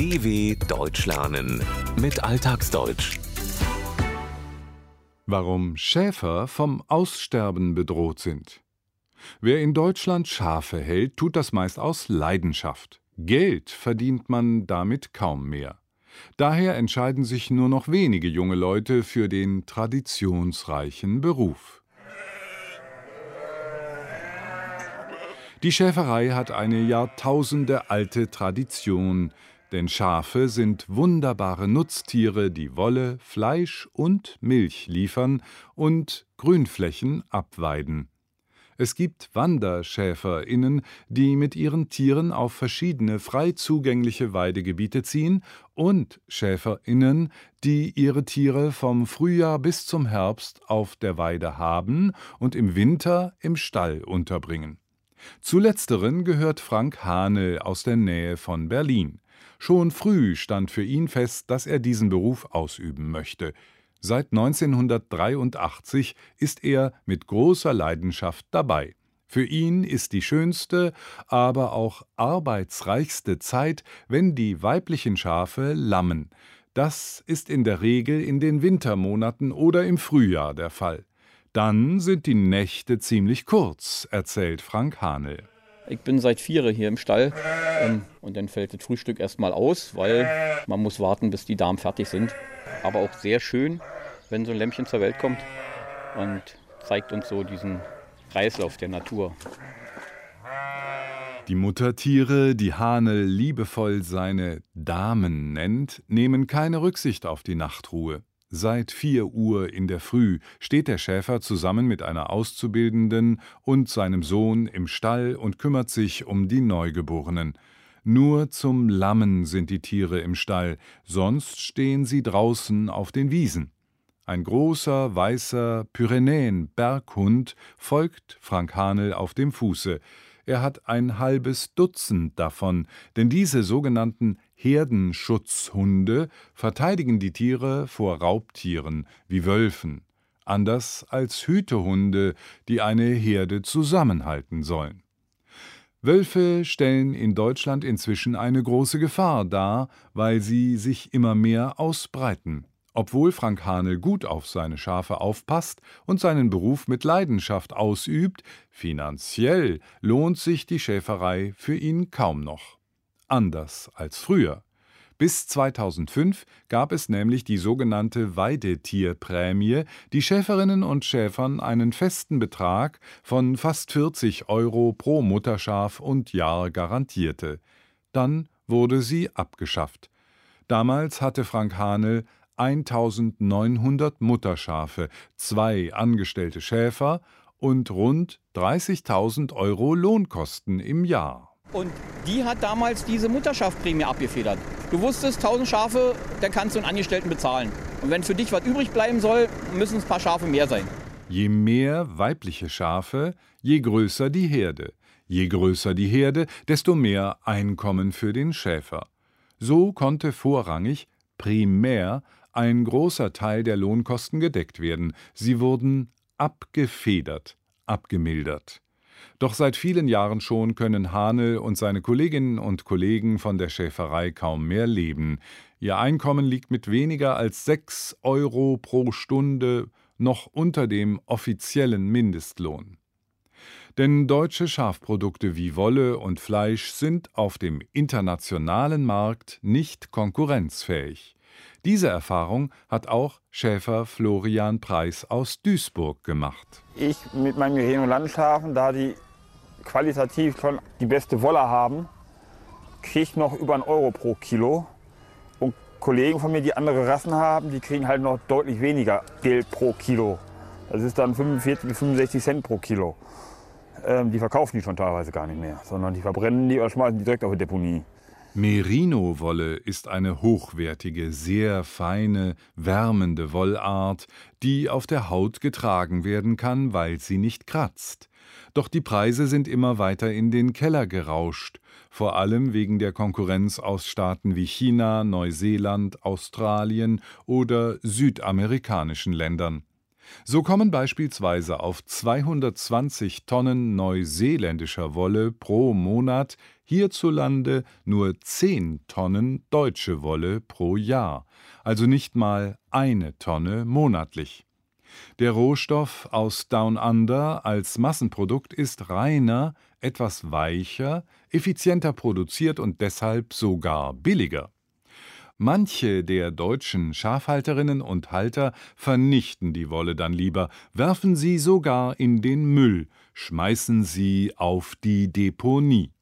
DW Deutsch lernen mit Alltagsdeutsch. Warum Schäfer vom Aussterben bedroht sind. Wer in Deutschland Schafe hält, tut das meist aus Leidenschaft. Geld verdient man damit kaum mehr. Daher entscheiden sich nur noch wenige junge Leute für den traditionsreichen Beruf. Die Schäferei hat eine jahrtausendealte Tradition, denn Schafe sind wunderbare Nutztiere, die Wolle, Fleisch und Milch liefern und Grünflächen abweiden. Es gibt WanderschäferInnen, die mit ihren Tieren auf verschiedene frei zugängliche Weidegebiete ziehen, und SchäferInnen, die ihre Tiere vom Frühjahr bis zum Herbst auf der Weide haben und im Winter im Stall unterbringen. Zu letzteren gehört Frank Hane aus der Nähe von Berlin. Schon früh stand für ihn fest, dass er diesen Beruf ausüben möchte. Seit 1983 ist er mit großer Leidenschaft dabei. Für ihn ist die schönste, aber auch arbeitsreichste Zeit, wenn die weiblichen Schafe lammen. Das ist in der Regel in den Wintermonaten oder im Frühjahr der Fall. Dann sind die Nächte ziemlich kurz, erzählt Frank Hanel. Ich bin seit vier hier im Stall ähm, und dann fällt das Frühstück erstmal aus, weil man muss warten, bis die Damen fertig sind. Aber auch sehr schön, wenn so ein Lämmchen zur Welt kommt und zeigt uns so diesen Kreislauf der Natur. Die Muttertiere, die Hanel liebevoll seine Damen nennt, nehmen keine Rücksicht auf die Nachtruhe. Seit vier Uhr in der Früh steht der Schäfer zusammen mit einer Auszubildenden und seinem Sohn im Stall und kümmert sich um die Neugeborenen. Nur zum Lammen sind die Tiere im Stall, sonst stehen sie draußen auf den Wiesen. Ein großer, weißer Pyrenäen-Berghund folgt Frank Hanel auf dem Fuße. Er hat ein halbes Dutzend davon, denn diese sogenannten Herdenschutzhunde verteidigen die Tiere vor Raubtieren wie Wölfen, anders als Hütehunde, die eine Herde zusammenhalten sollen. Wölfe stellen in Deutschland inzwischen eine große Gefahr dar, weil sie sich immer mehr ausbreiten. Obwohl Frank Hanel gut auf seine Schafe aufpasst und seinen Beruf mit Leidenschaft ausübt, finanziell lohnt sich die Schäferei für ihn kaum noch anders als früher. Bis 2005 gab es nämlich die sogenannte Weidetierprämie, die Schäferinnen und Schäfern einen festen Betrag von fast 40 Euro pro Mutterschaf und Jahr garantierte. Dann wurde sie abgeschafft. Damals hatte Frank Hanel 1900 Mutterschafe, zwei angestellte Schäfer und rund 30.000 Euro Lohnkosten im Jahr. Und die hat damals diese Mutterschaftprämie abgefedert. Du wusstest, 1000 Schafe, dann kannst du einen Angestellten bezahlen. Und wenn für dich was übrig bleiben soll, müssen es ein paar Schafe mehr sein. Je mehr weibliche Schafe, je größer die Herde. Je größer die Herde, desto mehr Einkommen für den Schäfer. So konnte vorrangig, primär, ein großer Teil der Lohnkosten gedeckt werden. Sie wurden abgefedert, abgemildert. Doch seit vielen Jahren schon können Hanel und seine Kolleginnen und Kollegen von der Schäferei kaum mehr leben. Ihr Einkommen liegt mit weniger als 6 Euro pro Stunde noch unter dem offiziellen Mindestlohn. Denn deutsche Schafprodukte wie Wolle und Fleisch sind auf dem internationalen Markt nicht konkurrenzfähig. Diese Erfahrung hat auch Schäfer Florian Preis aus Duisburg gemacht. Ich mit meinem Merino Landschafen, da die qualitativ schon die beste Wolle haben, kriege ich noch über einen Euro pro Kilo. Und Kollegen von mir, die andere Rassen haben, die kriegen halt noch deutlich weniger Geld pro Kilo. Das ist dann 45 bis 65 Cent pro Kilo. Ähm, die verkaufen die schon teilweise gar nicht mehr, sondern die verbrennen die oder schmeißen die direkt auf die Deponie. Merino-Wolle ist eine hochwertige, sehr feine, wärmende Wollart, die auf der Haut getragen werden kann, weil sie nicht kratzt. Doch die Preise sind immer weiter in den Keller gerauscht, vor allem wegen der Konkurrenz aus Staaten wie China, Neuseeland, Australien oder südamerikanischen Ländern. So kommen beispielsweise auf 220 Tonnen neuseeländischer Wolle pro Monat hierzulande nur 10 Tonnen deutsche Wolle pro Jahr, also nicht mal eine Tonne monatlich. Der Rohstoff aus Down Under als Massenprodukt ist reiner, etwas weicher, effizienter produziert und deshalb sogar billiger. Manche der deutschen Schafhalterinnen und Halter vernichten die Wolle dann lieber, werfen sie sogar in den Müll, schmeißen sie auf die Deponie.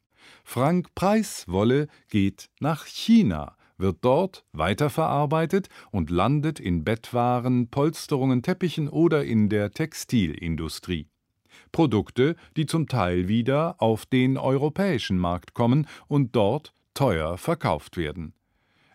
Frank Preis Wolle geht nach China, wird dort weiterverarbeitet und landet in Bettwaren, Polsterungen, Teppichen oder in der Textilindustrie. Produkte, die zum Teil wieder auf den europäischen Markt kommen und dort teuer verkauft werden.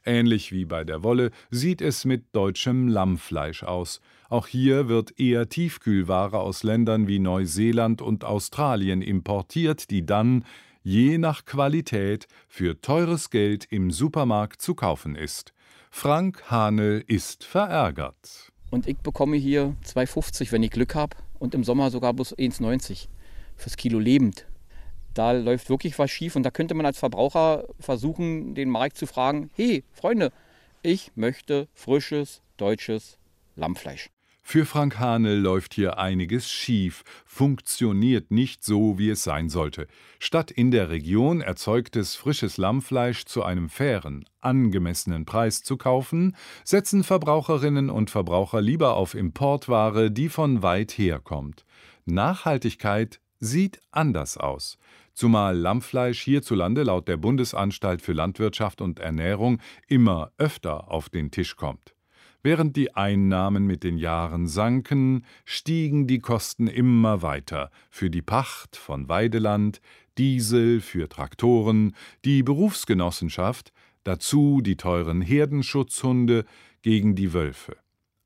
Ähnlich wie bei der Wolle sieht es mit deutschem Lammfleisch aus. Auch hier wird eher Tiefkühlware aus Ländern wie Neuseeland und Australien importiert, die dann, je nach Qualität, für teures Geld im Supermarkt zu kaufen ist. Frank Hanel ist verärgert. Und ich bekomme hier 2,50, wenn ich Glück habe, und im Sommer sogar bloß 1,90 fürs Kilo lebend da läuft wirklich was schief und da könnte man als Verbraucher versuchen, den Markt zu fragen, hey Freunde, ich möchte frisches deutsches Lammfleisch. Für Frank Hane läuft hier einiges schief, funktioniert nicht so, wie es sein sollte. Statt in der Region erzeugtes frisches Lammfleisch zu einem fairen, angemessenen Preis zu kaufen, setzen Verbraucherinnen und Verbraucher lieber auf Importware, die von weit herkommt. Nachhaltigkeit sieht anders aus zumal Lammfleisch hierzulande laut der Bundesanstalt für Landwirtschaft und Ernährung immer öfter auf den Tisch kommt. Während die Einnahmen mit den Jahren sanken, stiegen die Kosten immer weiter für die Pacht von Weideland, Diesel für Traktoren, die Berufsgenossenschaft, dazu die teuren Herdenschutzhunde gegen die Wölfe.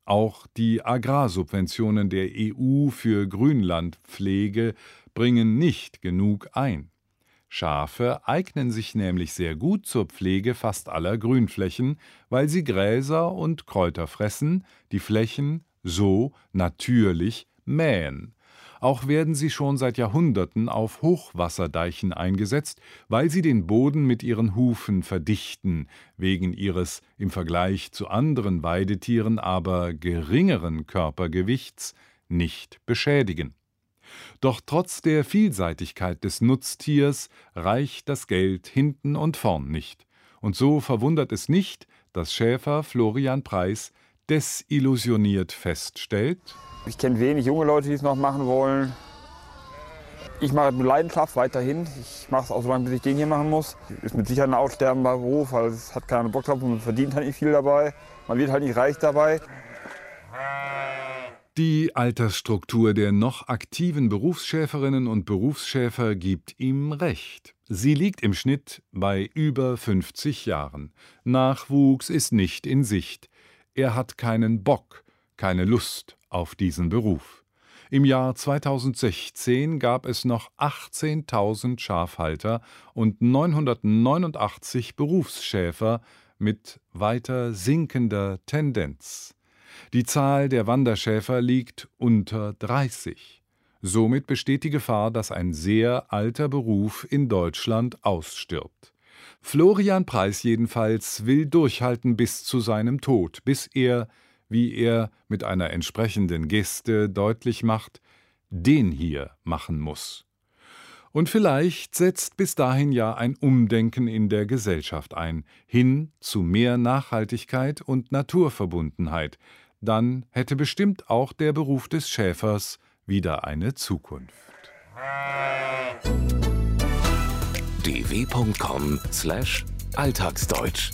Auch die Agrarsubventionen der EU für Grünlandpflege bringen nicht genug ein. Schafe eignen sich nämlich sehr gut zur Pflege fast aller Grünflächen, weil sie Gräser und Kräuter fressen, die Flächen so natürlich mähen. Auch werden sie schon seit Jahrhunderten auf Hochwasserdeichen eingesetzt, weil sie den Boden mit ihren Hufen verdichten, wegen ihres im Vergleich zu anderen Weidetieren aber geringeren Körpergewichts nicht beschädigen. Doch trotz der Vielseitigkeit des Nutztiers reicht das Geld hinten und vorn nicht. Und so verwundert es nicht, dass Schäfer Florian Preis desillusioniert feststellt: Ich kenne wenig junge Leute, die es noch machen wollen. Ich mache mit Leidenschaft weiterhin. Ich mache es auch so lange, bis ich den hier machen muss. Ist mit Sicherheit ein aussterbender Beruf, weil es hat keiner Bock drauf und man verdient halt nicht viel dabei. Man wird halt nicht reich dabei. Die Altersstruktur der noch aktiven Berufsschäferinnen und Berufsschäfer gibt ihm recht. Sie liegt im Schnitt bei über 50 Jahren. Nachwuchs ist nicht in Sicht. Er hat keinen Bock, keine Lust auf diesen Beruf. Im Jahr 2016 gab es noch 18.000 Schafhalter und 989 Berufsschäfer mit weiter sinkender Tendenz. Die Zahl der Wanderschäfer liegt unter 30. Somit besteht die Gefahr, dass ein sehr alter Beruf in Deutschland ausstirbt. Florian Preis jedenfalls will durchhalten bis zu seinem Tod, bis er, wie er mit einer entsprechenden Geste deutlich macht, den hier machen muss. Und vielleicht setzt bis dahin ja ein Umdenken in der Gesellschaft ein, hin zu mehr Nachhaltigkeit und Naturverbundenheit, dann hätte bestimmt auch der Beruf des Schäfers wieder eine Zukunft. dw.com/alltagsdeutsch